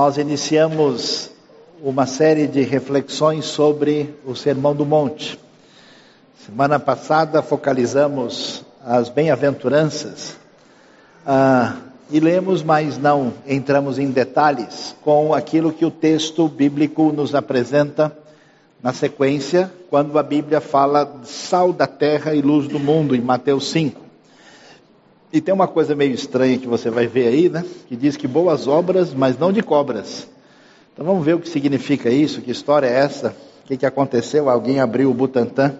nós iniciamos uma série de reflexões sobre o Sermão do Monte. Semana passada focalizamos as bem-aventuranças ah, e lemos, mas não entramos em detalhes com aquilo que o texto bíblico nos apresenta na sequência, quando a Bíblia fala sal da terra e luz do mundo, em Mateus 5. E tem uma coisa meio estranha que você vai ver aí, né? Que diz que boas obras, mas não de cobras. Então vamos ver o que significa isso, que história é essa, o que, que aconteceu, alguém abriu o Butantan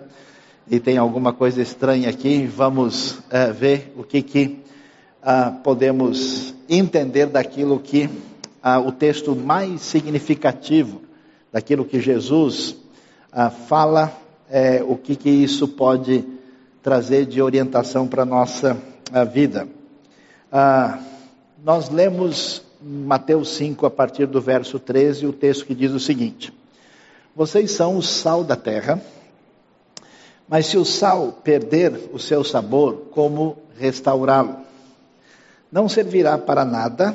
e tem alguma coisa estranha aqui, vamos é, ver o que, que ah, podemos entender daquilo que ah, o texto mais significativo, daquilo que Jesus ah, fala, é, o que, que isso pode trazer de orientação para a nossa a vida. Ah, nós lemos Mateus 5, a partir do verso 13, o texto que diz o seguinte: Vocês são o sal da terra, mas se o sal perder o seu sabor, como restaurá-lo? Não servirá para nada,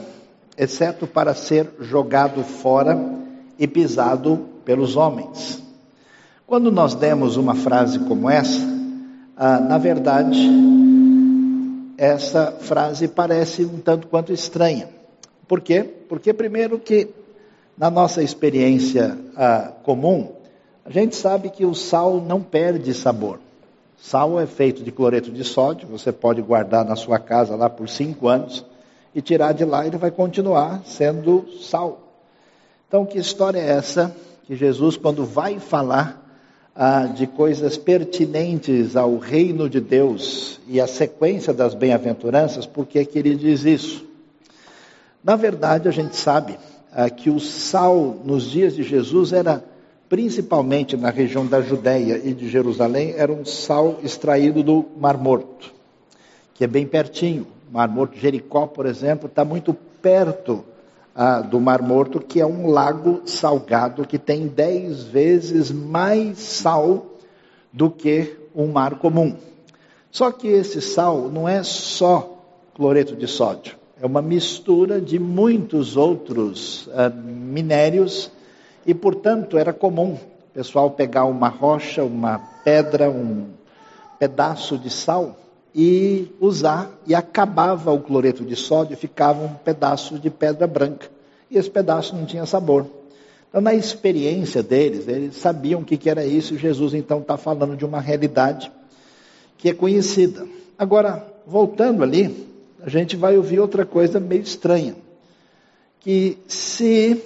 exceto para ser jogado fora e pisado pelos homens. Quando nós demos uma frase como essa, ah, na verdade, essa frase parece um tanto quanto estranha. Por quê? Porque, primeiro, que na nossa experiência ah, comum, a gente sabe que o sal não perde sabor. Sal é feito de cloreto de sódio, você pode guardar na sua casa lá por cinco anos e tirar de lá, ele vai continuar sendo sal. Então, que história é essa que Jesus, quando vai falar ah, de coisas pertinentes ao reino de Deus e à sequência das bem-aventuranças, por que ele diz isso? Na verdade, a gente sabe ah, que o sal nos dias de Jesus era principalmente na região da Judéia e de Jerusalém, era um sal extraído do Mar Morto, que é bem pertinho. Mar Morto, Jericó, por exemplo, está muito perto ah, do Mar Morto, que é um lago salgado que tem dez vezes mais sal do que um mar comum. Só que esse sal não é só cloreto de sódio, é uma mistura de muitos outros ah, minérios e, portanto, era comum o pessoal pegar uma rocha, uma pedra, um pedaço de sal e usar, e acabava o cloreto de sódio, ficava um pedaço de pedra branca. E esse pedaço não tinha sabor. Então, na experiência deles, eles sabiam o que, que era isso, e Jesus então está falando de uma realidade que é conhecida. Agora, voltando ali, a gente vai ouvir outra coisa meio estranha. Que se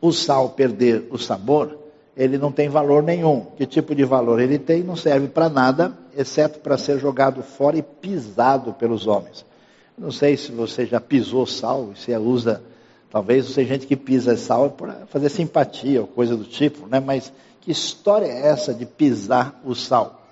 o sal perder o sabor, ele não tem valor nenhum. Que tipo de valor ele tem? Não serve para nada, exceto para ser jogado fora e pisado pelos homens. Não sei se você já pisou sal, se usa, talvez seja gente que pisa sal para fazer simpatia ou coisa do tipo, né? Mas que história é essa de pisar o sal?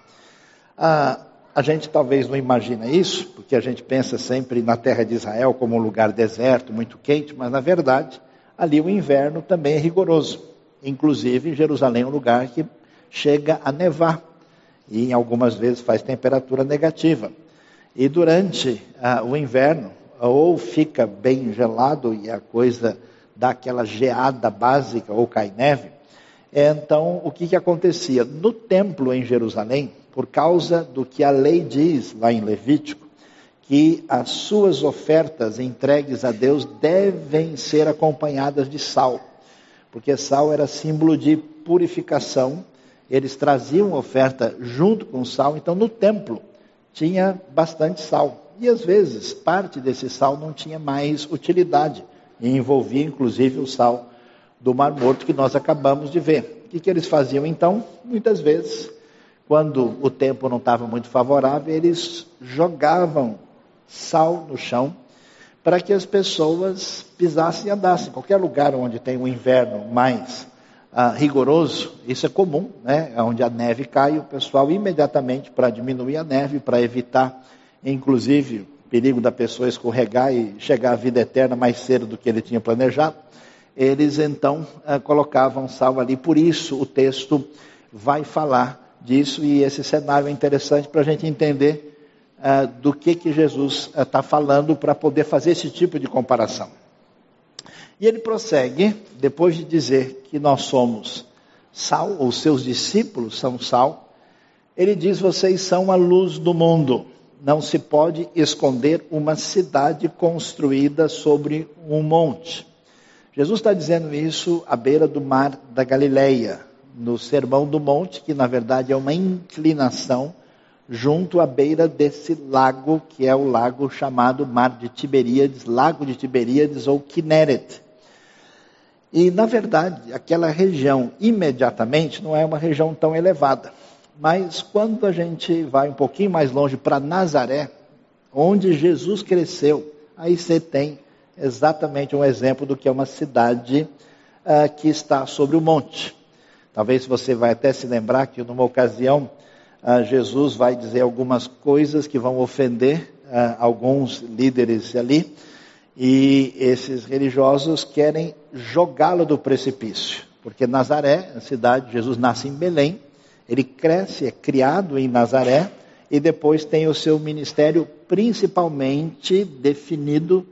Ah, a gente talvez não imagina isso, porque a gente pensa sempre na terra de Israel como um lugar deserto, muito quente, mas na verdade, ali o inverno também é rigoroso. Inclusive, Jerusalém é um lugar que chega a nevar e em algumas vezes faz temperatura negativa. E durante ah, o inverno, ou fica bem gelado e a coisa dá aquela geada básica ou cai neve, então o que, que acontecia? No templo em Jerusalém, por causa do que a lei diz lá em Levítico, que as suas ofertas entregues a Deus devem ser acompanhadas de sal, porque sal era símbolo de purificação eles traziam oferta junto com sal, então no templo tinha bastante sal. E às vezes parte desse sal não tinha mais utilidade, e envolvia inclusive o sal do Mar Morto que nós acabamos de ver. O que, que eles faziam então? Muitas vezes, quando o tempo não estava muito favorável, eles jogavam sal no chão para que as pessoas pisassem e andassem. Qualquer lugar onde tem um inverno mais ah, rigoroso, isso é comum, né? Onde a neve cai, o pessoal imediatamente para diminuir a neve, para evitar, inclusive, o perigo da pessoa escorregar e chegar à vida eterna mais cedo do que ele tinha planejado, eles então ah, colocavam sal ali. Por isso o texto vai falar disso e esse cenário é interessante para a gente entender ah, do que que Jesus está falando para poder fazer esse tipo de comparação. E ele prossegue, depois de dizer que nós somos sal, ou seus discípulos são sal, ele diz: vocês são a luz do mundo. Não se pode esconder uma cidade construída sobre um monte. Jesus está dizendo isso à beira do mar da Galileia, no Sermão do Monte, que na verdade é uma inclinação junto à beira desse lago, que é o lago chamado Mar de Tiberíades, Lago de Tiberíades ou Kinneret. E, na verdade, aquela região imediatamente não é uma região tão elevada. Mas quando a gente vai um pouquinho mais longe para Nazaré, onde Jesus cresceu, aí você tem exatamente um exemplo do que é uma cidade uh, que está sobre o monte. Talvez você vai até se lembrar que numa ocasião Jesus vai dizer algumas coisas que vão ofender uh, alguns líderes ali, e esses religiosos querem jogá-lo do precipício, porque Nazaré, a cidade, Jesus nasce em Belém, ele cresce, é criado em Nazaré, e depois tem o seu ministério principalmente definido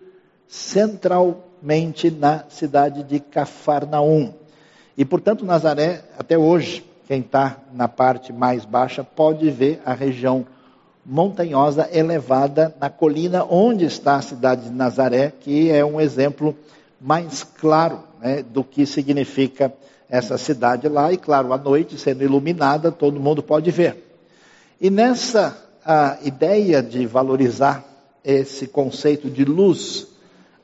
centralmente na cidade de Cafarnaum. E, portanto, Nazaré, até hoje, quem está na parte mais baixa pode ver a região montanhosa elevada na colina onde está a cidade de Nazaré, que é um exemplo mais claro né, do que significa essa cidade lá. E, claro, à noite, sendo iluminada, todo mundo pode ver. E nessa ideia de valorizar esse conceito de luz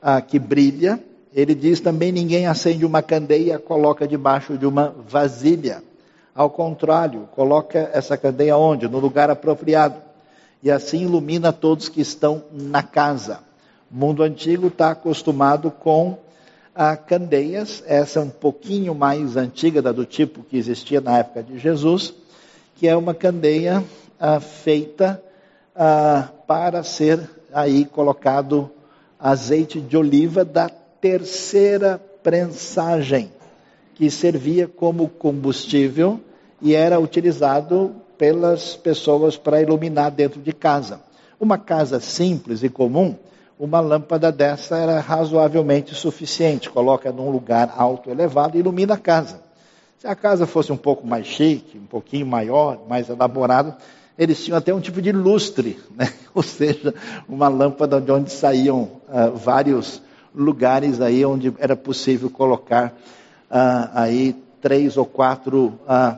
ah, que brilha. Ele diz também: ninguém acende uma candeia coloca debaixo de uma vasilha. Ao contrário, coloca essa candeia onde? No lugar apropriado. E assim ilumina todos que estão na casa. O mundo antigo está acostumado com ah, candeias, essa é um pouquinho mais antiga da do tipo que existia na época de Jesus, que é uma candeia ah, feita ah, para ser aí colocado azeite de oliva da terceira prensagem, que servia como combustível e era utilizado pelas pessoas para iluminar dentro de casa. Uma casa simples e comum, uma lâmpada dessa era razoavelmente suficiente. Coloca num lugar alto, elevado e ilumina a casa. Se a casa fosse um pouco mais chique, um pouquinho maior, mais elaborada, eles tinham até um tipo de lustre, né? ou seja, uma lâmpada de onde saíam uh, vários lugares aí onde era possível colocar uh, aí três ou quatro uh,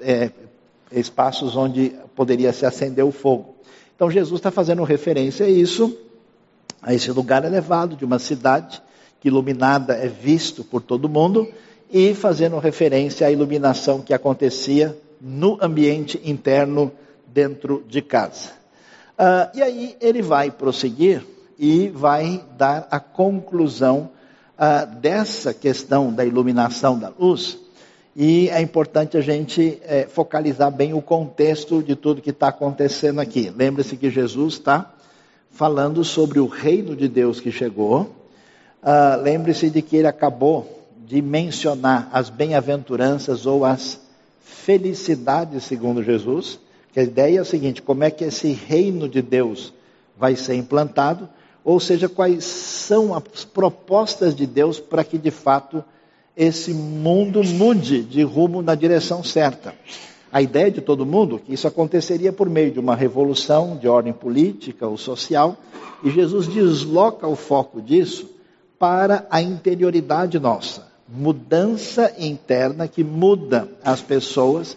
é, espaços onde poderia se acender o fogo. Então Jesus está fazendo referência a isso, a esse lugar elevado de uma cidade que iluminada é visto por todo mundo e fazendo referência à iluminação que acontecia no ambiente interno dentro de casa. Uh, e aí ele vai prosseguir e vai dar a conclusão uh, dessa questão da iluminação da luz. E é importante a gente é, focalizar bem o contexto de tudo que está acontecendo aqui. Lembre-se que Jesus está falando sobre o reino de Deus que chegou. Uh, Lembre-se de que ele acabou de mencionar as bem-aventuranças ou as felicidades, segundo Jesus. Que a ideia é a seguinte: como é que esse reino de Deus vai ser implantado? Ou seja, quais são as propostas de Deus para que de fato esse mundo mude de rumo na direção certa. A ideia de todo mundo é que isso aconteceria por meio de uma revolução de ordem política ou social, e Jesus desloca o foco disso para a interioridade nossa, mudança interna que muda as pessoas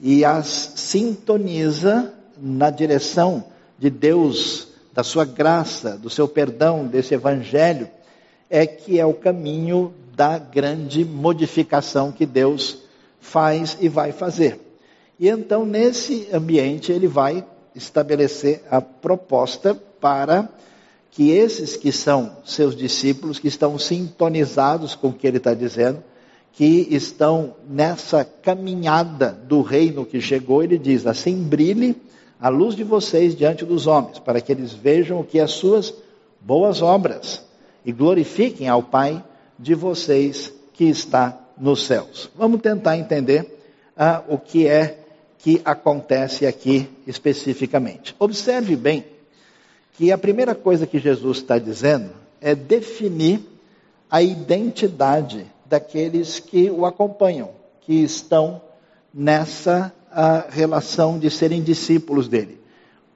e as sintoniza na direção de Deus, da sua graça, do seu perdão, desse evangelho, é que é o caminho da grande modificação que Deus faz e vai fazer. E então, nesse ambiente, ele vai estabelecer a proposta para que esses que são seus discípulos, que estão sintonizados com o que ele está dizendo, que estão nessa caminhada do reino que chegou, ele diz: assim brilhe a luz de vocês diante dos homens, para que eles vejam o que as suas boas obras e glorifiquem ao Pai de vocês que está nos céus. Vamos tentar entender ah, o que é que acontece aqui especificamente. Observe bem que a primeira coisa que Jesus está dizendo é definir a identidade daqueles que o acompanham, que estão nessa relação de serem discípulos dele.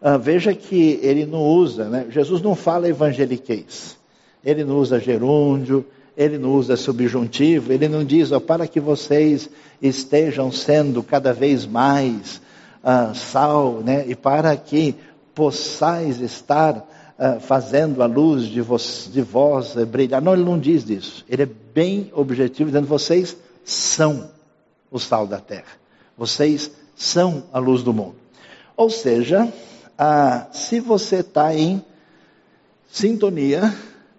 Uh, veja que ele não usa, né? Jesus não fala evangeliquez, ele não usa gerúndio, ele não usa subjuntivo, ele não diz, para que vocês estejam sendo cada vez mais uh, sal, né? e para que possais estar uh, fazendo a luz de, vos, de vós brilhar. Não, ele não diz isso. Ele é bem objetivo, dizendo: vocês são o sal da terra. Vocês são a luz do mundo. Ou seja, uh, se você está em sintonia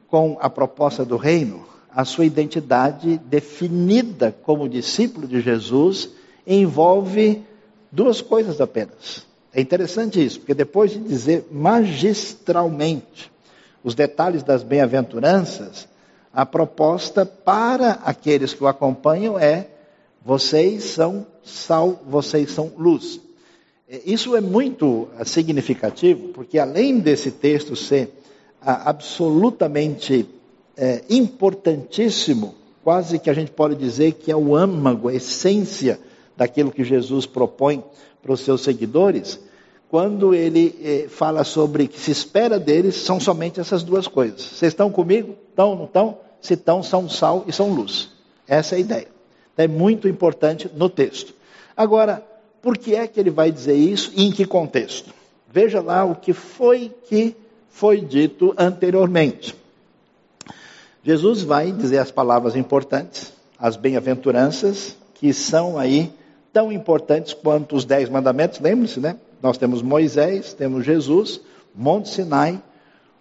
com a proposta do reino, a sua identidade definida como discípulo de Jesus envolve duas coisas apenas. É interessante isso, porque depois de dizer magistralmente os detalhes das bem-aventuranças, a proposta para aqueles que o acompanham é: vocês são sal, vocês são luz. Isso é muito significativo, porque além desse texto ser absolutamente é, importantíssimo, quase que a gente pode dizer que é o âmago, a essência daquilo que Jesus propõe para os seus seguidores, quando ele fala sobre que se espera deles, são somente essas duas coisas. Vocês estão comigo? Estão, não estão? Se estão, são sal e são luz. Essa é a ideia. É muito importante no texto. Agora, por que é que ele vai dizer isso e em que contexto? Veja lá o que foi que foi dito anteriormente. Jesus vai dizer as palavras importantes, as bem-aventuranças, que são aí tão importantes quanto os dez mandamentos, lembre-se, né? Nós temos Moisés, temos Jesus, Monte Sinai,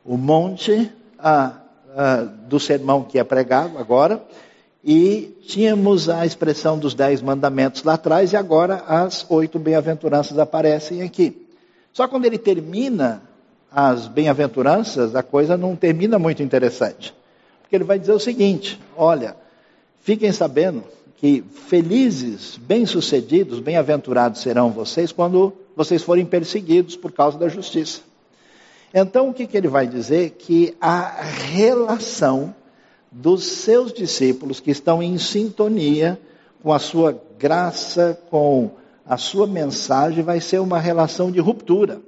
o monte ah, ah, do sermão que é pregado agora, e tínhamos a expressão dos dez mandamentos lá atrás, e agora as oito bem-aventuranças aparecem aqui. Só quando ele termina as bem-aventuranças, a coisa não termina muito interessante. Porque ele vai dizer o seguinte: olha, fiquem sabendo que felizes, bem-sucedidos, bem-aventurados serão vocês quando vocês forem perseguidos por causa da justiça. Então, o que, que ele vai dizer? Que a relação dos seus discípulos que estão em sintonia com a sua graça, com a sua mensagem, vai ser uma relação de ruptura,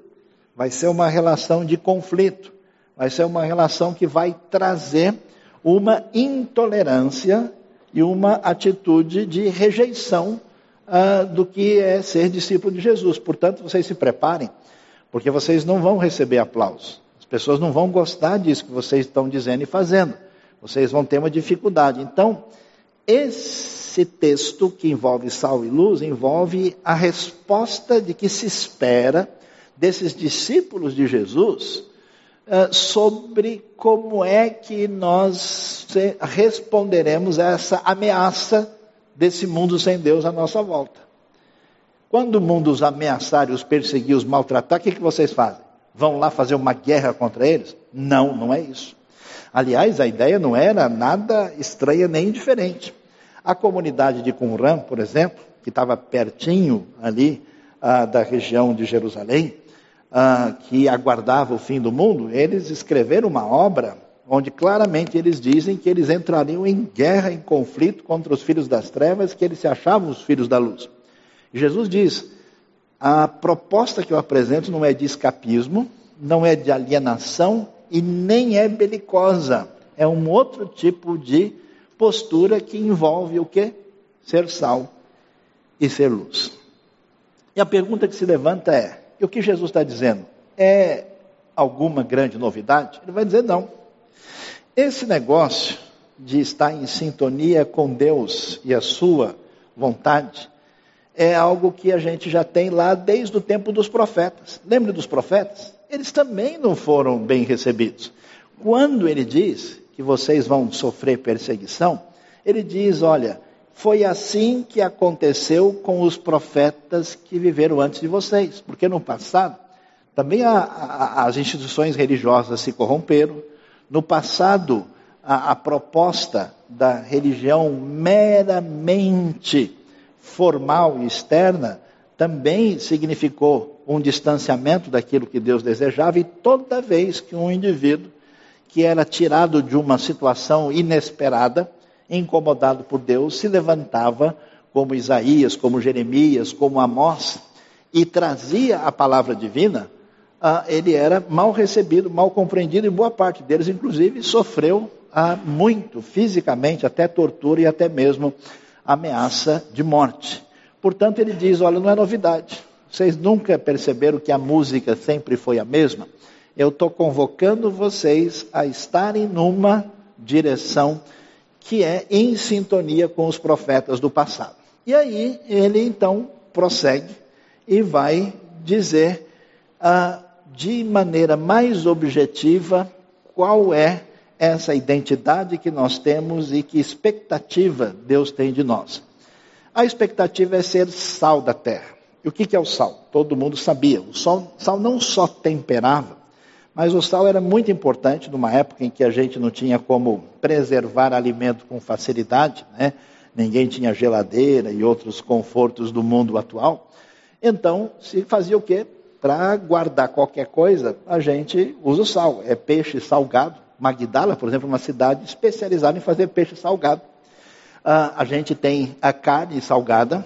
vai ser uma relação de conflito, vai ser uma relação que vai trazer uma intolerância e uma atitude de rejeição uh, do que é ser discípulo de Jesus. Portanto, vocês se preparem, porque vocês não vão receber aplausos. As pessoas não vão gostar disso que vocês estão dizendo e fazendo. Vocês vão ter uma dificuldade. Então, esse texto que envolve sal e luz envolve a resposta de que se espera desses discípulos de Jesus uh, sobre como é que nós responderemos a essa ameaça desse mundo sem Deus à nossa volta. Quando o mundo os ameaçar, os perseguir, os maltratar, o que, que vocês fazem? Vão lá fazer uma guerra contra eles? Não, não é isso. Aliás, a ideia não era nada estranha nem diferente. A comunidade de Qumran, por exemplo, que estava pertinho ali ah, da região de Jerusalém, ah, que aguardava o fim do mundo, eles escreveram uma obra onde claramente eles dizem que eles entrariam em guerra, em conflito contra os filhos das trevas, que eles se achavam os filhos da luz. Jesus diz: a proposta que eu apresento não é de escapismo, não é de alienação e nem é belicosa. É um outro tipo de postura que envolve o que? Ser sal e ser luz. E a pergunta que se levanta é: e o que Jesus está dizendo? É alguma grande novidade? Ele vai dizer não. Esse negócio de estar em sintonia com Deus e a sua vontade é algo que a gente já tem lá desde o tempo dos profetas. Lembra dos profetas? Eles também não foram bem recebidos. Quando ele diz que vocês vão sofrer perseguição, ele diz: olha, foi assim que aconteceu com os profetas que viveram antes de vocês, porque no passado também a, a, as instituições religiosas se corromperam. No passado, a, a proposta da religião meramente formal e externa também significou um distanciamento daquilo que Deus desejava, e toda vez que um indivíduo que era tirado de uma situação inesperada, incomodado por Deus, se levantava como Isaías, como Jeremias, como Amós, e trazia a palavra divina, ah, ele era mal recebido, mal compreendido, e boa parte deles, inclusive, sofreu ah, muito fisicamente, até tortura e até mesmo ameaça de morte. Portanto, ele diz: Olha, não é novidade. Vocês nunca perceberam que a música sempre foi a mesma? Eu estou convocando vocês a estarem numa direção que é em sintonia com os profetas do passado. E aí ele então prossegue e vai dizer ah, de maneira mais objetiva qual é essa identidade que nós temos e que expectativa Deus tem de nós. A expectativa é ser sal da terra. E o que é o sal? Todo mundo sabia. O sal, sal não só temperava, mas o sal era muito importante numa época em que a gente não tinha como preservar alimento com facilidade, né? ninguém tinha geladeira e outros confortos do mundo atual. Então, se fazia o quê? Para guardar qualquer coisa, a gente usa o sal. É peixe salgado. Magdala, por exemplo, é uma cidade especializada em fazer peixe salgado. Ah, a gente tem a carne salgada.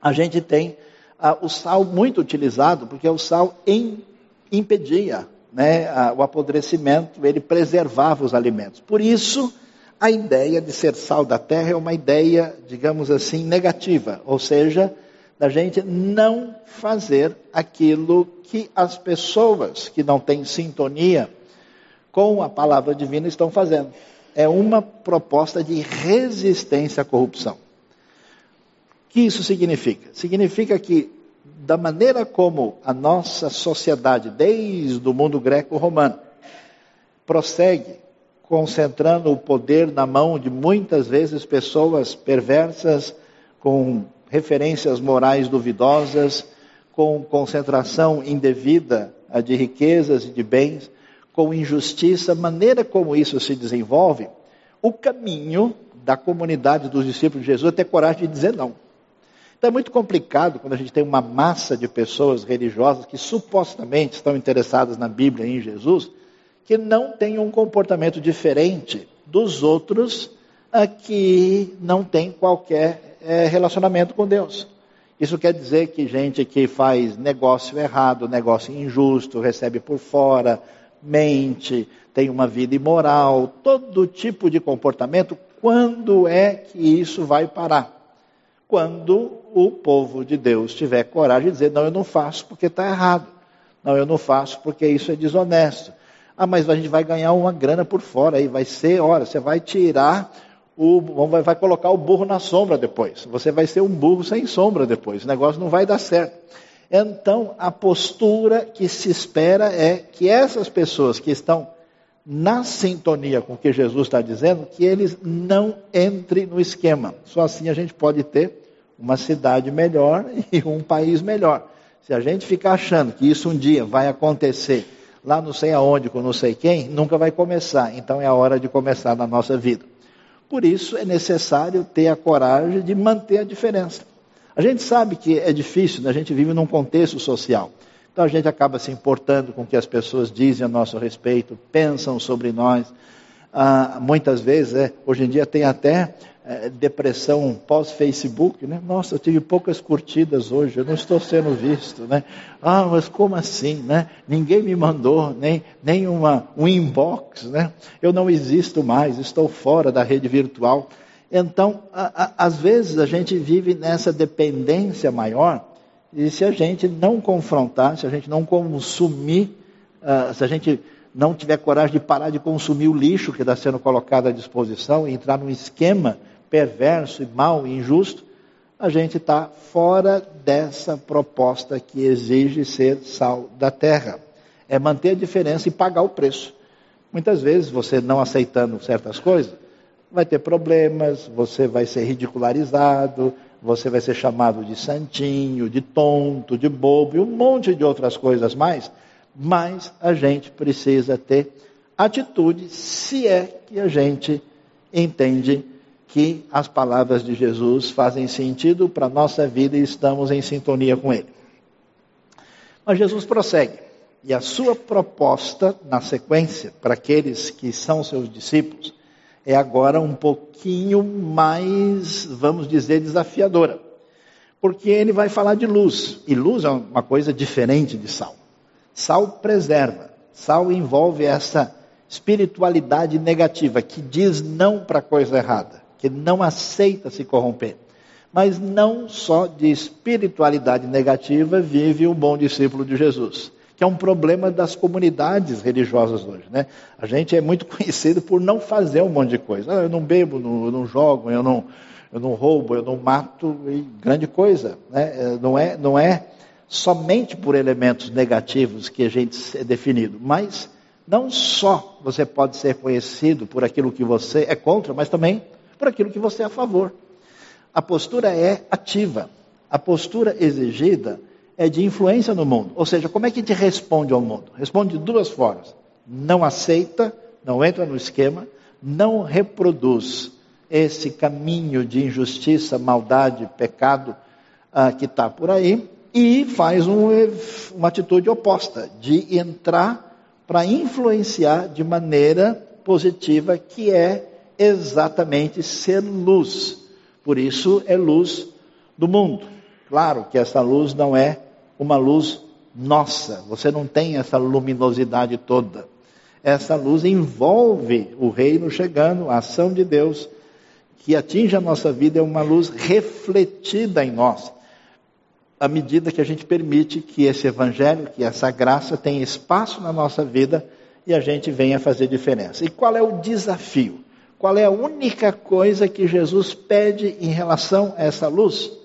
A gente tem ah, o sal muito utilizado, porque o sal em, impedia né, a, o apodrecimento, ele preservava os alimentos. Por isso, a ideia de ser sal da terra é uma ideia, digamos assim, negativa, ou seja, da gente não fazer aquilo que as pessoas que não têm sintonia com a palavra divina estão fazendo. É uma proposta de resistência à corrupção. Que isso significa? Significa que, da maneira como a nossa sociedade, desde o mundo greco-romano, prossegue concentrando o poder na mão de muitas vezes pessoas perversas, com referências morais duvidosas, com concentração indevida de riquezas e de bens, com injustiça, maneira como isso se desenvolve, o caminho da comunidade dos discípulos de Jesus é ter coragem de dizer não. Então é muito complicado quando a gente tem uma massa de pessoas religiosas que supostamente estão interessadas na Bíblia e em Jesus, que não tenham um comportamento diferente dos outros a que não tem qualquer é, relacionamento com Deus. Isso quer dizer que gente que faz negócio errado, negócio injusto, recebe por fora, mente, tem uma vida imoral, todo tipo de comportamento, quando é que isso vai parar? Quando o povo de Deus tiver coragem de dizer: não, eu não faço porque está errado. Não, eu não faço porque isso é desonesto. Ah, mas a gente vai ganhar uma grana por fora aí, vai ser, olha, você vai tirar o, vai, vai colocar o burro na sombra depois. Você vai ser um burro sem sombra depois. O negócio não vai dar certo. Então, a postura que se espera é que essas pessoas que estão na sintonia com o que Jesus está dizendo, que eles não entrem no esquema. Só assim a gente pode ter uma cidade melhor e um país melhor. Se a gente ficar achando que isso um dia vai acontecer lá não sei aonde, com não sei quem, nunca vai começar. Então é a hora de começar na nossa vida. Por isso é necessário ter a coragem de manter a diferença. A gente sabe que é difícil, né? a gente vive num contexto social. Então a gente acaba se importando com o que as pessoas dizem a nosso respeito, pensam sobre nós. Ah, muitas vezes, é, hoje em dia tem até é, depressão pós-Facebook, né? Nossa, eu tive poucas curtidas hoje, eu não estou sendo visto, né? Ah, mas como assim, né? Ninguém me mandou nem, nem uma, um inbox, né? Eu não existo mais, estou fora da rede virtual. Então, a, a, às vezes a gente vive nessa dependência maior e se a gente não confrontar, se a gente não consumir, uh, se a gente não tiver coragem de parar de consumir o lixo que está sendo colocado à disposição e entrar num esquema perverso e mau e injusto, a gente está fora dessa proposta que exige ser sal da terra. É manter a diferença e pagar o preço. Muitas vezes, você não aceitando certas coisas, vai ter problemas, você vai ser ridicularizado, você vai ser chamado de santinho, de tonto, de bobo e um monte de outras coisas mais. Mas a gente precisa ter atitude se é que a gente entende que as palavras de Jesus fazem sentido para a nossa vida e estamos em sintonia com Ele. Mas Jesus prossegue. E a sua proposta, na sequência, para aqueles que são seus discípulos, é agora um pouquinho mais, vamos dizer, desafiadora. Porque ele vai falar de luz. E luz é uma coisa diferente de sal. Sal preserva. Sal envolve essa espiritualidade negativa que diz não para a coisa errada, que não aceita se corromper. Mas não só de espiritualidade negativa vive o bom discípulo de Jesus que é um problema das comunidades religiosas hoje. Né? A gente é muito conhecido por não fazer um monte de coisa. Ah, eu não bebo, eu não jogo, eu não, eu não roubo, eu não mato, grande coisa. Né? É, não, é, não é somente por elementos negativos que a gente é definido, mas não só você pode ser conhecido por aquilo que você é contra, mas também por aquilo que você é a favor. A postura é ativa. A postura exigida é de influência no mundo. Ou seja, como é que a gente responde ao mundo? Responde de duas formas: não aceita, não entra no esquema, não reproduz esse caminho de injustiça, maldade, pecado ah, que está por aí, e faz um, uma atitude oposta, de entrar para influenciar de maneira positiva, que é exatamente ser luz. Por isso é luz do mundo. Claro que essa luz não é uma luz nossa, você não tem essa luminosidade toda. Essa luz envolve o reino chegando, a ação de Deus que atinge a nossa vida é uma luz refletida em nós. À medida que a gente permite que esse evangelho, que essa graça tenha espaço na nossa vida e a gente venha fazer diferença. E qual é o desafio? Qual é a única coisa que Jesus pede em relação a essa luz?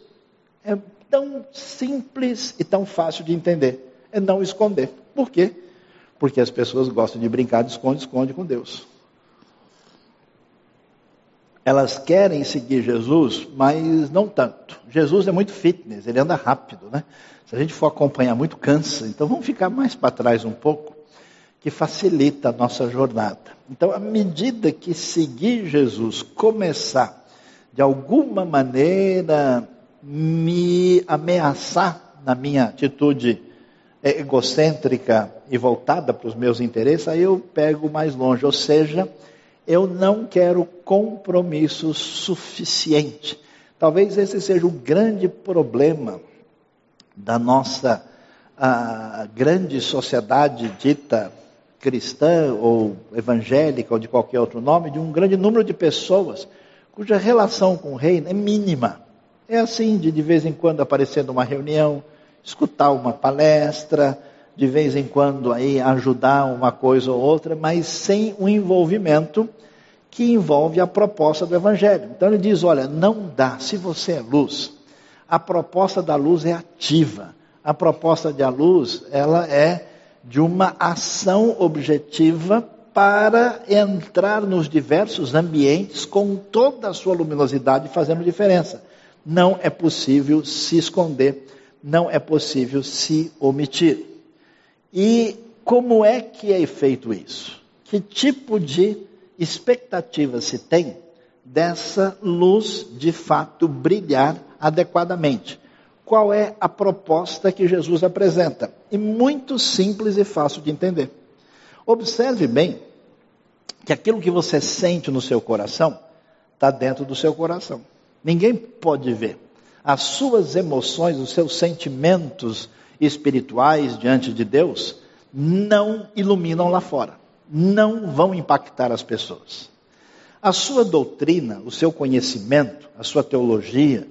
é tão simples e tão fácil de entender. É não esconder. Por quê? Porque as pessoas gostam de brincar de esconde-esconde com Deus. Elas querem seguir Jesus, mas não tanto. Jesus é muito fitness, ele anda rápido, né? Se a gente for acompanhar muito, cansa. Então vamos ficar mais para trás um pouco, que facilita a nossa jornada. Então, à medida que seguir Jesus começar, de alguma maneira, me ameaçar na minha atitude egocêntrica e voltada para os meus interesses, aí eu pego mais longe. Ou seja, eu não quero compromisso suficiente. Talvez esse seja o grande problema da nossa grande sociedade dita cristã ou evangélica ou de qualquer outro nome, de um grande número de pessoas cuja relação com o reino é mínima. É assim, de de vez em quando aparecer numa reunião, escutar uma palestra, de vez em quando aí ajudar uma coisa ou outra, mas sem o um envolvimento que envolve a proposta do Evangelho. Então ele diz: olha, não dá, se você é luz, a proposta da luz é ativa. A proposta da luz, ela é de uma ação objetiva para entrar nos diversos ambientes com toda a sua luminosidade fazendo diferença não é possível se esconder, não é possível se omitir. E como é que é feito isso? Que tipo de expectativa se tem dessa luz de fato brilhar adequadamente? Qual é a proposta que Jesus apresenta? E muito simples e fácil de entender. Observe bem que aquilo que você sente no seu coração está dentro do seu coração. Ninguém pode ver. As suas emoções, os seus sentimentos espirituais diante de Deus não iluminam lá fora, não vão impactar as pessoas. A sua doutrina, o seu conhecimento, a sua teologia,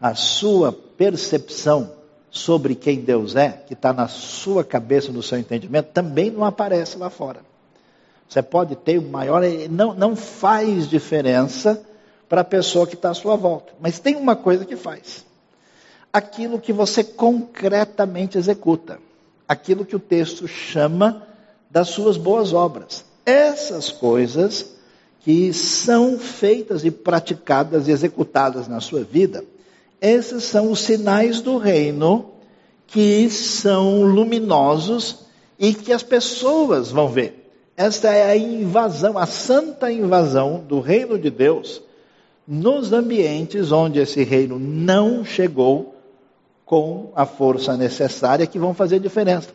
a sua percepção sobre quem Deus é, que está na sua cabeça, no seu entendimento, também não aparece lá fora. Você pode ter o maior. Não, não faz diferença para a pessoa que está à sua volta. Mas tem uma coisa que faz: aquilo que você concretamente executa, aquilo que o texto chama das suas boas obras. Essas coisas que são feitas e praticadas e executadas na sua vida, esses são os sinais do reino que são luminosos e que as pessoas vão ver. Esta é a invasão, a santa invasão do reino de Deus nos ambientes onde esse reino não chegou com a força necessária que vão fazer diferença.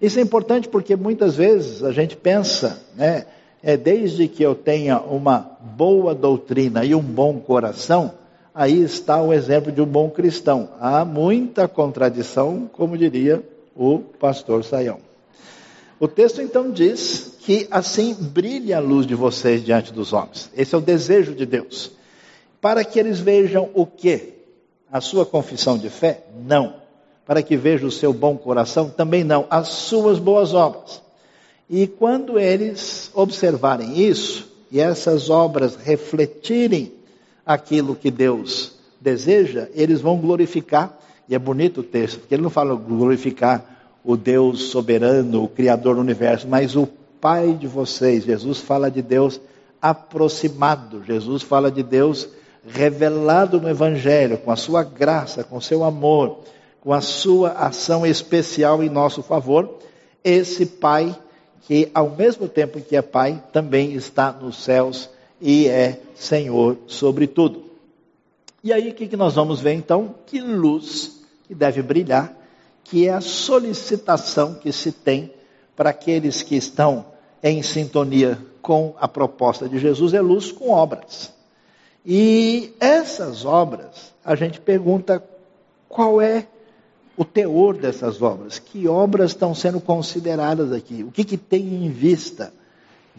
Isso é importante porque muitas vezes a gente pensa, né, é desde que eu tenha uma boa doutrina e um bom coração, aí está o exemplo de um bom cristão. Há muita contradição, como diria o pastor Saião. O texto então diz que assim brilhe a luz de vocês diante dos homens. Esse é o desejo de Deus. Para que eles vejam o quê? A sua confissão de fé? Não. Para que vejam o seu bom coração? Também não. As suas boas obras. E quando eles observarem isso, e essas obras refletirem aquilo que Deus deseja, eles vão glorificar, e é bonito o texto, porque ele não fala glorificar o Deus soberano, o Criador do universo, mas o Pai de vocês. Jesus fala de Deus aproximado, Jesus fala de Deus revelado no Evangelho, com a sua graça, com o seu amor, com a sua ação especial em nosso favor. Esse Pai, que ao mesmo tempo que é Pai, também está nos céus e é Senhor sobre tudo. E aí o que, nós vamos ver então? Que luz que deve brilhar que é a solicitação que se tem para aqueles que estão em sintonia com a proposta de Jesus é luz com obras. E essas obras, a gente pergunta qual é o teor dessas obras, que obras estão sendo consideradas aqui, o que, que tem em vista.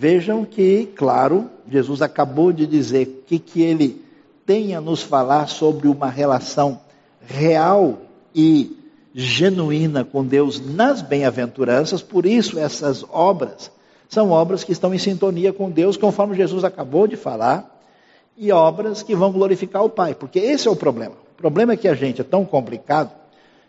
Vejam que, claro, Jesus acabou de dizer que, que ele tem a nos falar sobre uma relação real e genuína com Deus nas bem-aventuranças, por isso essas obras são obras que estão em sintonia com Deus, conforme Jesus acabou de falar, e obras que vão glorificar o Pai, porque esse é o problema. O problema é que a gente é tão complicado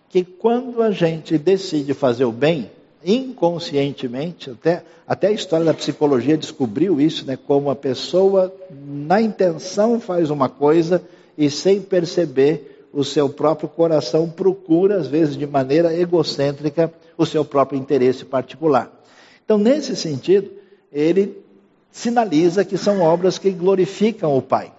que quando a gente decide fazer o bem, inconscientemente, até, até a história da psicologia descobriu isso, né, como a pessoa na intenção faz uma coisa e sem perceber o seu próprio coração procura, às vezes de maneira egocêntrica, o seu próprio interesse particular. Então, nesse sentido, ele sinaliza que são obras que glorificam o Pai.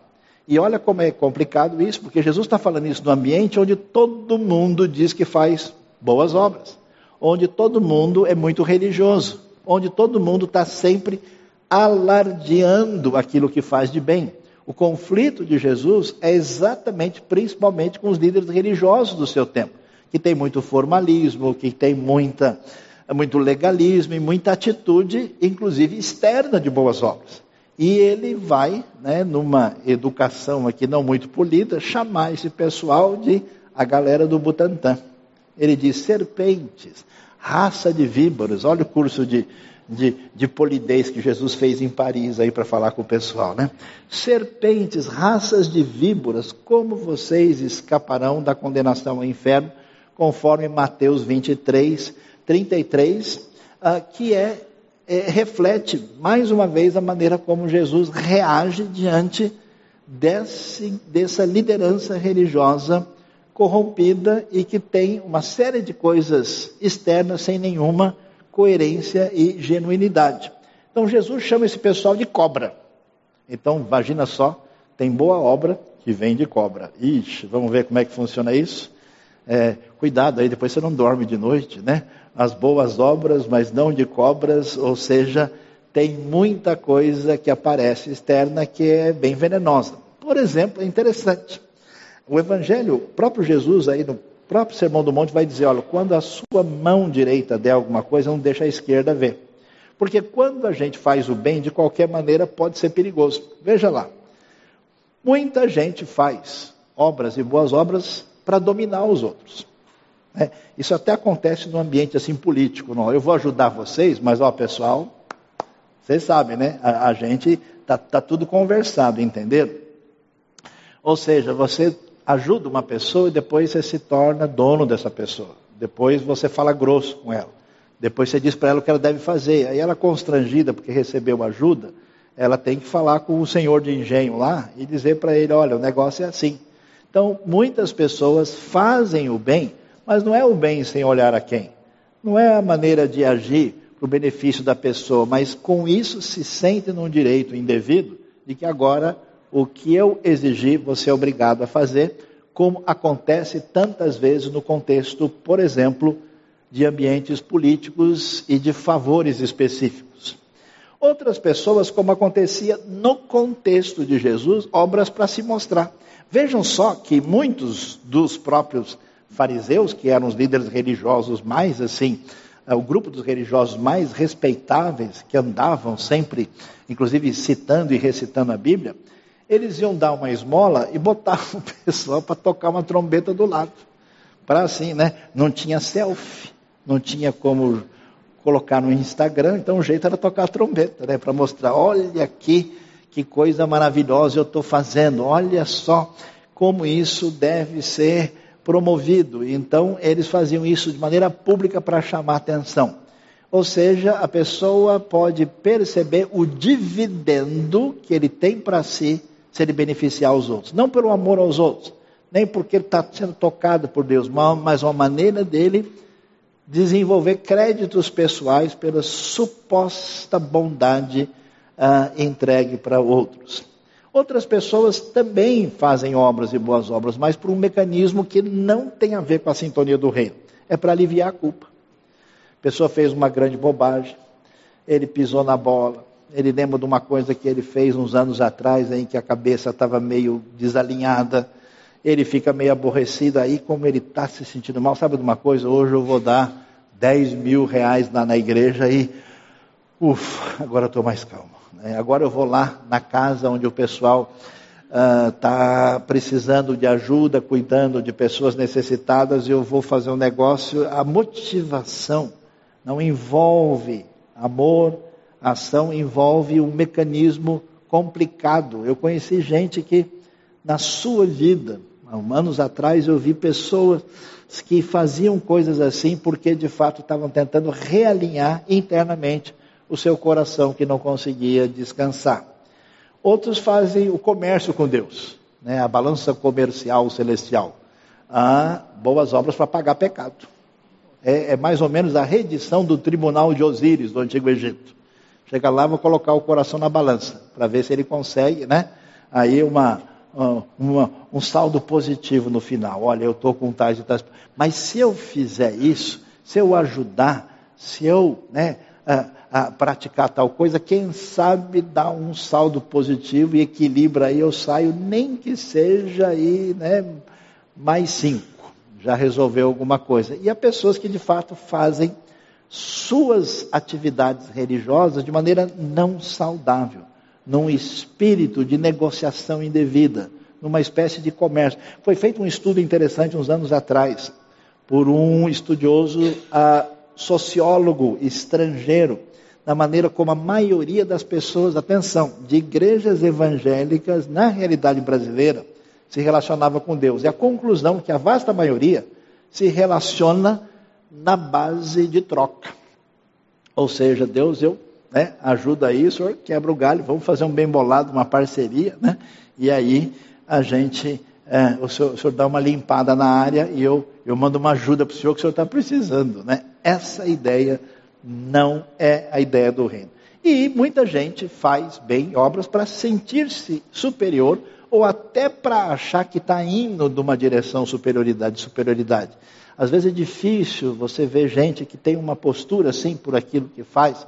E olha como é complicado isso, porque Jesus está falando isso no ambiente onde todo mundo diz que faz boas obras, onde todo mundo é muito religioso, onde todo mundo está sempre alardeando aquilo que faz de bem. O conflito de Jesus é exatamente, principalmente, com os líderes religiosos do seu tempo, que tem muito formalismo, que tem muita, muito legalismo e muita atitude, inclusive externa, de boas obras. E ele vai, né, numa educação aqui não muito polida, chamar esse pessoal de a galera do Butantã. Ele diz serpentes, raça de víboras. Olha o curso de, de, de polidez que Jesus fez em Paris aí para falar com o pessoal, né? Serpentes, raças de víboras, como vocês escaparão da condenação ao inferno, conforme Mateus 23, 33, uh, que é, é, reflete mais uma vez a maneira como Jesus reage diante desse, dessa liderança religiosa corrompida e que tem uma série de coisas externas sem nenhuma coerência e genuinidade. Então Jesus chama esse pessoal de cobra. Então, imagina só, tem boa obra que vem de cobra. Ixi, vamos ver como é que funciona isso? É, cuidado aí, depois você não dorme de noite, né? As boas obras, mas não de cobras, ou seja, tem muita coisa que aparece externa que é bem venenosa. Por exemplo, é interessante. O Evangelho, o próprio Jesus aí no próprio Sermão do Monte vai dizer: olha, quando a sua mão direita der alguma coisa, não deixa a esquerda ver. Porque quando a gente faz o bem, de qualquer maneira pode ser perigoso. Veja lá. Muita gente faz obras e boas obras para dominar os outros. É, isso até acontece no ambiente assim político. Não? Eu vou ajudar vocês, mas ó, pessoal, vocês sabem, né? A, a gente tá, tá tudo conversado, entenderam? Ou seja, você ajuda uma pessoa e depois você se torna dono dessa pessoa. Depois você fala grosso com ela. Depois você diz para ela o que ela deve fazer. Aí ela, constrangida porque recebeu ajuda, ela tem que falar com o senhor de engenho lá e dizer para ele: olha, o negócio é assim. Então, muitas pessoas fazem o bem, mas não é o bem sem olhar a quem. Não é a maneira de agir para o benefício da pessoa, mas com isso se sente num direito indevido de que agora o que eu exigir, você é obrigado a fazer, como acontece tantas vezes no contexto, por exemplo, de ambientes políticos e de favores específicos. Outras pessoas, como acontecia no contexto de Jesus, obras para se mostrar. Vejam só que muitos dos próprios fariseus, que eram os líderes religiosos mais assim, o grupo dos religiosos mais respeitáveis, que andavam sempre, inclusive citando e recitando a Bíblia, eles iam dar uma esmola e botavam o pessoal para tocar uma trombeta do lado. Para assim, né? Não tinha selfie, não tinha como colocar no Instagram, então o jeito era tocar a trombeta, né? Para mostrar, olha aqui que coisa maravilhosa eu estou fazendo, olha só como isso deve ser promovido. Então, eles faziam isso de maneira pública para chamar atenção. Ou seja, a pessoa pode perceber o dividendo que ele tem para si se ele beneficiar os outros. Não pelo amor aos outros, nem porque ele está sendo tocado por Deus, mas uma maneira dele desenvolver créditos pessoais pela suposta bondade uh, entregue para outros. Outras pessoas também fazem obras e boas obras, mas por um mecanismo que não tem a ver com a sintonia do reino. É para aliviar a culpa. A pessoa fez uma grande bobagem, ele pisou na bola, ele lembra de uma coisa que ele fez uns anos atrás, em que a cabeça estava meio desalinhada, ele fica meio aborrecido, aí como ele está se sentindo mal, sabe de uma coisa? Hoje eu vou dar 10 mil reais na igreja e, ufa, agora estou mais calmo. É, agora eu vou lá na casa onde o pessoal está uh, precisando de ajuda, cuidando de pessoas necessitadas, e eu vou fazer um negócio. A motivação não envolve amor, ação envolve um mecanismo complicado. Eu conheci gente que, na sua vida, há anos atrás, eu vi pessoas que faziam coisas assim porque de fato estavam tentando realinhar internamente o seu coração que não conseguia descansar. Outros fazem o comércio com Deus, né? a balança comercial celestial. Ah, boas obras para pagar pecado. É, é, mais ou menos a redição do tribunal de Osíris do Antigo Egito. Chega lá, vou colocar o coração na balança, para ver se ele consegue, né? Aí uma, uma, um saldo positivo no final. Olha, eu estou com tais e tais. Mas se eu fizer isso, se eu ajudar, se eu né, a praticar tal coisa, quem sabe dá um saldo positivo e equilibra aí, eu saio, nem que seja aí, né, mais cinco, já resolveu alguma coisa. E há pessoas que de fato fazem suas atividades religiosas de maneira não saudável, num espírito de negociação indevida, numa espécie de comércio. Foi feito um estudo interessante uns anos atrás por um estudioso uh, sociólogo estrangeiro da maneira como a maioria das pessoas, atenção, de igrejas evangélicas, na realidade brasileira, se relacionava com Deus. E a conclusão que a vasta maioria se relaciona na base de troca. Ou seja, Deus, eu né, ajuda aí, o senhor quebra o galho, vamos fazer um bem bolado, uma parceria, né? E aí a gente, é, o, senhor, o, senhor, dá uma limpada na área e eu, eu mando uma ajuda para o senhor que o senhor está precisando, né? Essa ideia não é a ideia do reino. E muita gente faz bem obras para sentir-se superior ou até para achar que está indo numa direção superioridade, superioridade. Às vezes é difícil você ver gente que tem uma postura assim por aquilo que faz,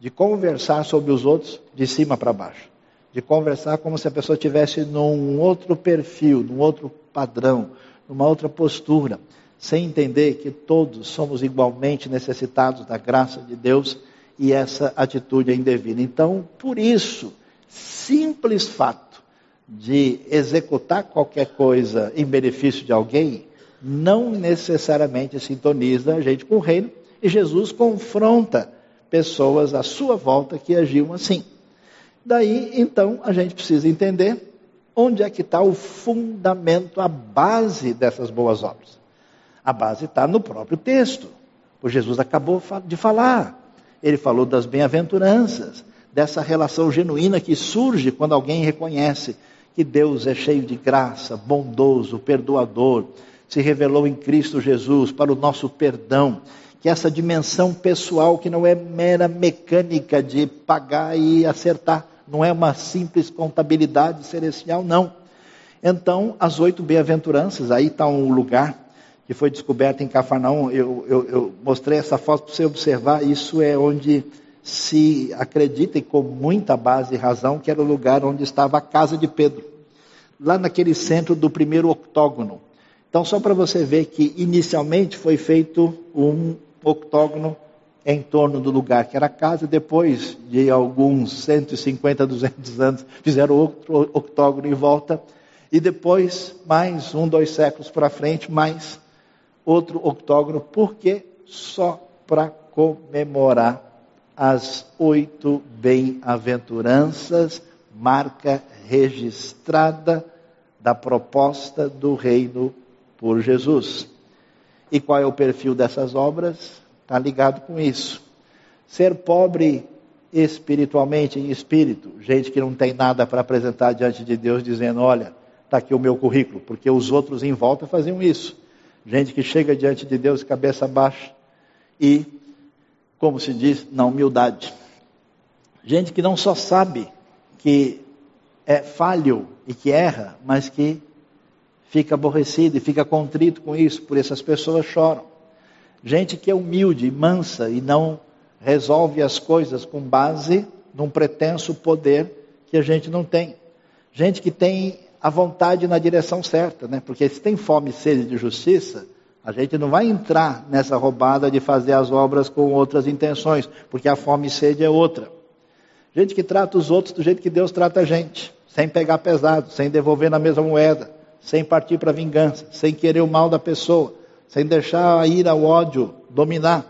de conversar sobre os outros de cima para baixo. De conversar como se a pessoa estivesse num outro perfil, num outro padrão, numa outra postura sem entender que todos somos igualmente necessitados da graça de Deus e essa atitude é indevida. Então, por isso, simples fato de executar qualquer coisa em benefício de alguém não necessariamente sintoniza a gente com o reino e Jesus confronta pessoas à sua volta que agiam assim. Daí, então, a gente precisa entender onde é que está o fundamento, a base dessas boas obras. A base está no próprio texto. O Jesus acabou de falar. Ele falou das bem-aventuranças, dessa relação genuína que surge quando alguém reconhece que Deus é cheio de graça, bondoso, perdoador, se revelou em Cristo Jesus para o nosso perdão, que essa dimensão pessoal que não é mera mecânica de pagar e acertar, não é uma simples contabilidade celestial, não. Então, as oito bem-aventuranças, aí está um lugar que foi descoberta em Cafarnaum. Eu, eu, eu mostrei essa foto para você observar. Isso é onde se acredita, e com muita base e razão, que era o lugar onde estava a casa de Pedro. Lá naquele centro do primeiro octógono. Então, só para você ver que inicialmente foi feito um octógono em torno do lugar que era a casa, depois de alguns 150, 200 anos, fizeram outro octógono em volta, e depois, mais um, dois séculos para frente, mais outro octógono, porque só para comemorar as oito bem-aventuranças, marca registrada da proposta do reino por Jesus. E qual é o perfil dessas obras? Está ligado com isso. Ser pobre espiritualmente, em espírito, gente que não tem nada para apresentar diante de Deus, dizendo: Olha, está aqui o meu currículo, porque os outros em volta faziam isso. Gente que chega diante de Deus cabeça baixa e, como se diz, na humildade. Gente que não só sabe que é falho e que erra, mas que fica aborrecido e fica contrito com isso, por essas pessoas choram. Gente que é humilde, mansa e não resolve as coisas com base num pretenso poder que a gente não tem. Gente que tem a vontade na direção certa, né? Porque se tem fome e sede de justiça, a gente não vai entrar nessa roubada de fazer as obras com outras intenções, porque a fome e sede é outra. Gente que trata os outros do jeito que Deus trata a gente, sem pegar pesado, sem devolver na mesma moeda, sem partir para vingança, sem querer o mal da pessoa, sem deixar a ira, o ódio dominar.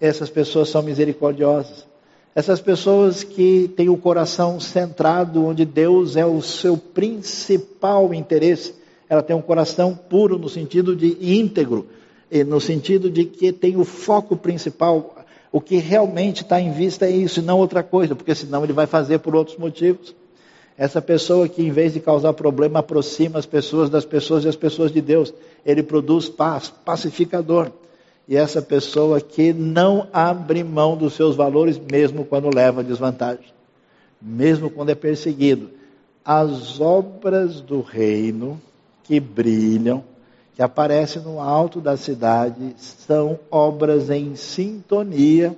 Essas pessoas são misericordiosas. Essas pessoas que têm o coração centrado onde Deus é o seu principal interesse. Ela tem um coração puro no sentido de íntegro, no sentido de que tem o foco principal. O que realmente está em vista é isso e não outra coisa, porque senão ele vai fazer por outros motivos. Essa pessoa que, em vez de causar problema, aproxima as pessoas das pessoas e as pessoas de Deus. Ele produz paz, pacificador. E essa pessoa que não abre mão dos seus valores, mesmo quando leva desvantagem, mesmo quando é perseguido. As obras do reino que brilham, que aparecem no alto da cidade, são obras em sintonia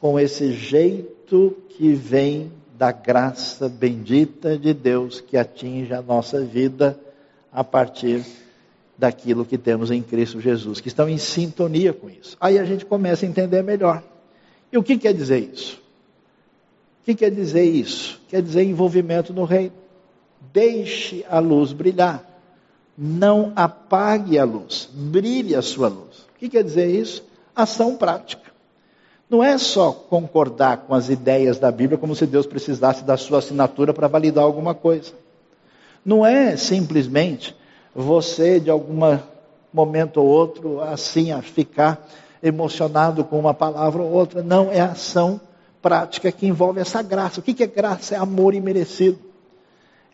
com esse jeito que vem da graça bendita de Deus que atinge a nossa vida a partir daquilo que temos em Cristo Jesus, que estão em sintonia com isso. Aí a gente começa a entender melhor. E o que quer dizer isso? O que quer dizer isso? Quer dizer envolvimento no reino. Deixe a luz brilhar. Não apague a luz. Brilhe a sua luz. O que quer dizer isso? Ação prática. Não é só concordar com as ideias da Bíblia como se Deus precisasse da sua assinatura para validar alguma coisa. Não é simplesmente você, de algum momento ou outro, assim, a ficar emocionado com uma palavra ou outra. Não, é ação prática que envolve essa graça. O que é graça? É amor imerecido.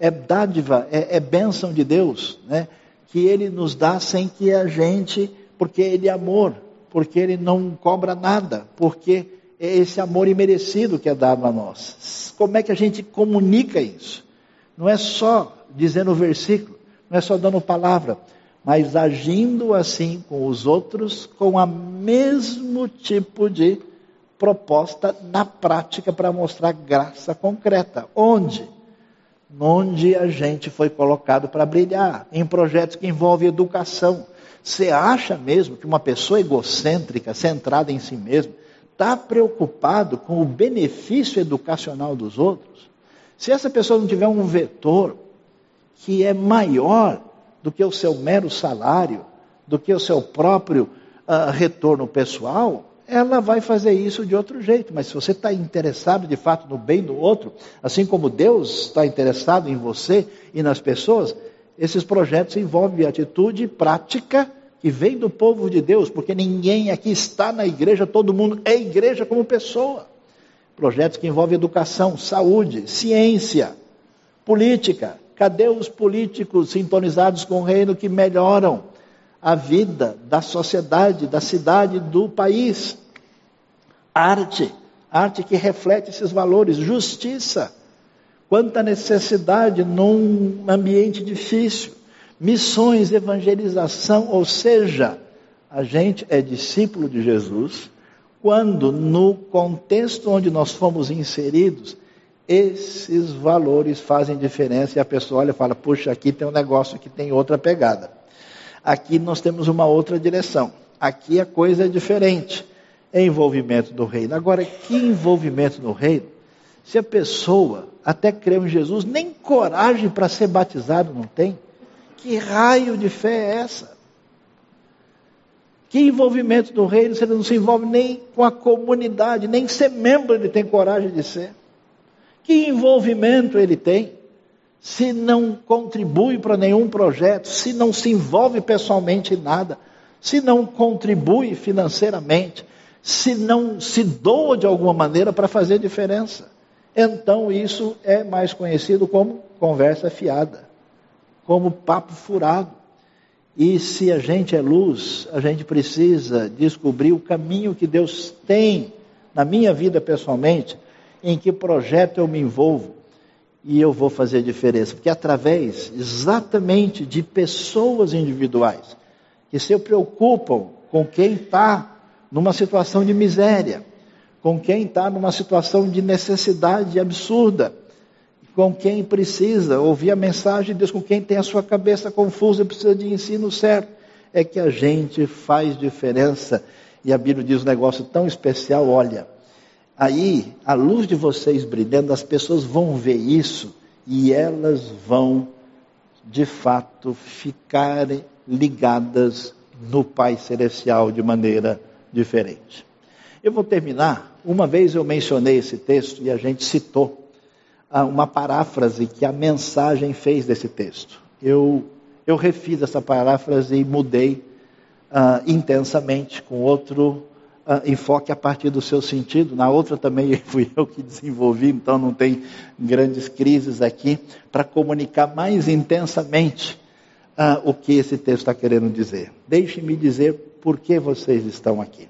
É dádiva, é, é bênção de Deus, né? Que Ele nos dá sem que a gente, porque Ele é amor, porque Ele não cobra nada, porque é esse amor imerecido que é dado a nós. Como é que a gente comunica isso? Não é só dizendo o versículo, não é só dando palavra, mas agindo assim com os outros com o mesmo tipo de proposta na prática para mostrar graça concreta. Onde? Onde a gente foi colocado para brilhar, em projetos que envolvem educação você acha mesmo que uma pessoa egocêntrica, centrada em si mesma, está preocupado com o benefício educacional dos outros? Se essa pessoa não tiver um vetor que é maior do que o seu mero salário, do que o seu próprio uh, retorno pessoal, ela vai fazer isso de outro jeito. Mas se você está interessado de fato no bem do outro, assim como Deus está interessado em você e nas pessoas, esses projetos envolvem atitude prática que vem do povo de Deus, porque ninguém aqui está na igreja, todo mundo é igreja como pessoa. Projetos que envolvem educação, saúde, ciência, política. Cadê os políticos sintonizados com o reino que melhoram a vida da sociedade, da cidade, do país? Arte, arte que reflete esses valores, justiça Quanta necessidade num ambiente difícil. missões, evangelização, ou seja, a gente é discípulo de Jesus quando, no contexto onde nós fomos inseridos, esses valores fazem diferença e a pessoa olha e fala: puxa, aqui tem um negócio que tem outra pegada. Aqui nós temos uma outra direção. Aqui a coisa é diferente. É envolvimento do reino. Agora, que envolvimento no reino? Se a pessoa até creu em Jesus, nem coragem para ser batizado não tem. Que raio de fé é essa? Que envolvimento do reino, se ele não se envolve nem com a comunidade, nem ser membro ele tem coragem de ser. Que envolvimento ele tem? Se não contribui para nenhum projeto, se não se envolve pessoalmente em nada, se não contribui financeiramente, se não se doa de alguma maneira para fazer diferença. Então isso é mais conhecido como conversa fiada, como papo furado. E se a gente é luz, a gente precisa descobrir o caminho que Deus tem na minha vida pessoalmente em que projeto eu me envolvo e eu vou fazer diferença. Porque através exatamente de pessoas individuais que se preocupam com quem está numa situação de miséria, com quem está numa situação de necessidade absurda, com quem precisa ouvir a mensagem de Deus, com quem tem a sua cabeça confusa e precisa de ensino certo, é que a gente faz diferença. E a Bíblia diz um negócio tão especial, olha, Aí, a luz de vocês brilhando, as pessoas vão ver isso e elas vão, de fato, ficarem ligadas no Pai Celestial de maneira diferente. Eu vou terminar. Uma vez eu mencionei esse texto e a gente citou ah, uma paráfrase que a mensagem fez desse texto. Eu, eu refiz essa paráfrase e mudei uh, intensamente com outro uh, enfoque a partir do seu sentido. Na outra também fui eu que desenvolvi, então não tem grandes crises aqui, para comunicar mais intensamente uh, o que esse texto está querendo dizer. Deixe-me dizer por que vocês estão aqui.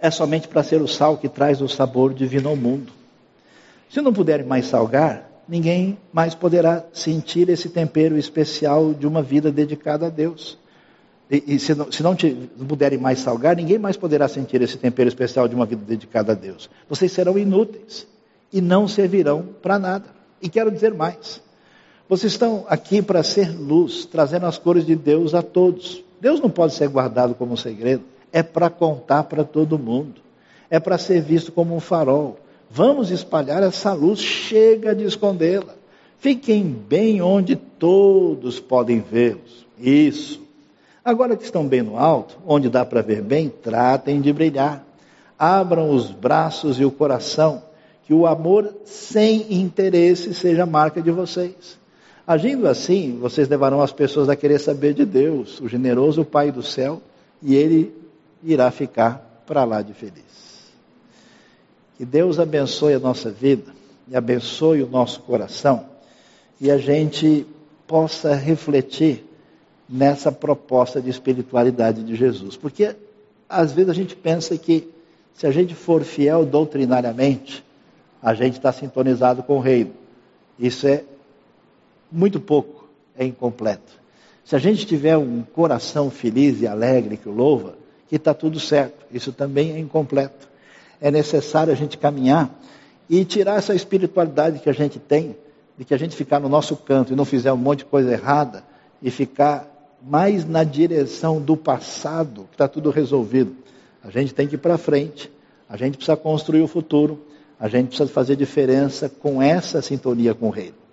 É somente para ser o sal que traz o sabor divino ao mundo. Se não puderem mais salgar, ninguém mais poderá sentir esse tempero especial de uma vida dedicada a Deus. E, e se, não, se não, te, não puderem mais salgar, ninguém mais poderá sentir esse tempero especial de uma vida dedicada a Deus. Vocês serão inúteis e não servirão para nada. E quero dizer mais. Vocês estão aqui para ser luz, trazendo as cores de Deus a todos. Deus não pode ser guardado como um segredo, é para contar para todo mundo, é para ser visto como um farol. Vamos espalhar essa luz, chega de escondê-la. Fiquem bem onde todos podem vê-los. Isso. Agora que estão bem no alto, onde dá para ver bem, tratem de brilhar. Abram os braços e o coração, que o amor sem interesse seja a marca de vocês. Agindo assim, vocês levarão as pessoas a querer saber de Deus, o generoso Pai do céu, e Ele irá ficar para lá de feliz. Que Deus abençoe a nossa vida e abençoe o nosso coração, e a gente possa refletir nessa proposta de espiritualidade de Jesus. Porque às vezes a gente pensa que se a gente for fiel doutrinariamente, a gente está sintonizado com o reino. Isso é muito pouco, é incompleto. Se a gente tiver um coração feliz e alegre que o louva, que está tudo certo. Isso também é incompleto. É necessário a gente caminhar e tirar essa espiritualidade que a gente tem, de que a gente ficar no nosso canto e não fizer um monte de coisa errada e ficar mais na direção do passado, que está tudo resolvido. A gente tem que ir para frente, a gente precisa construir o futuro, a gente precisa fazer diferença com essa sintonia com o reino.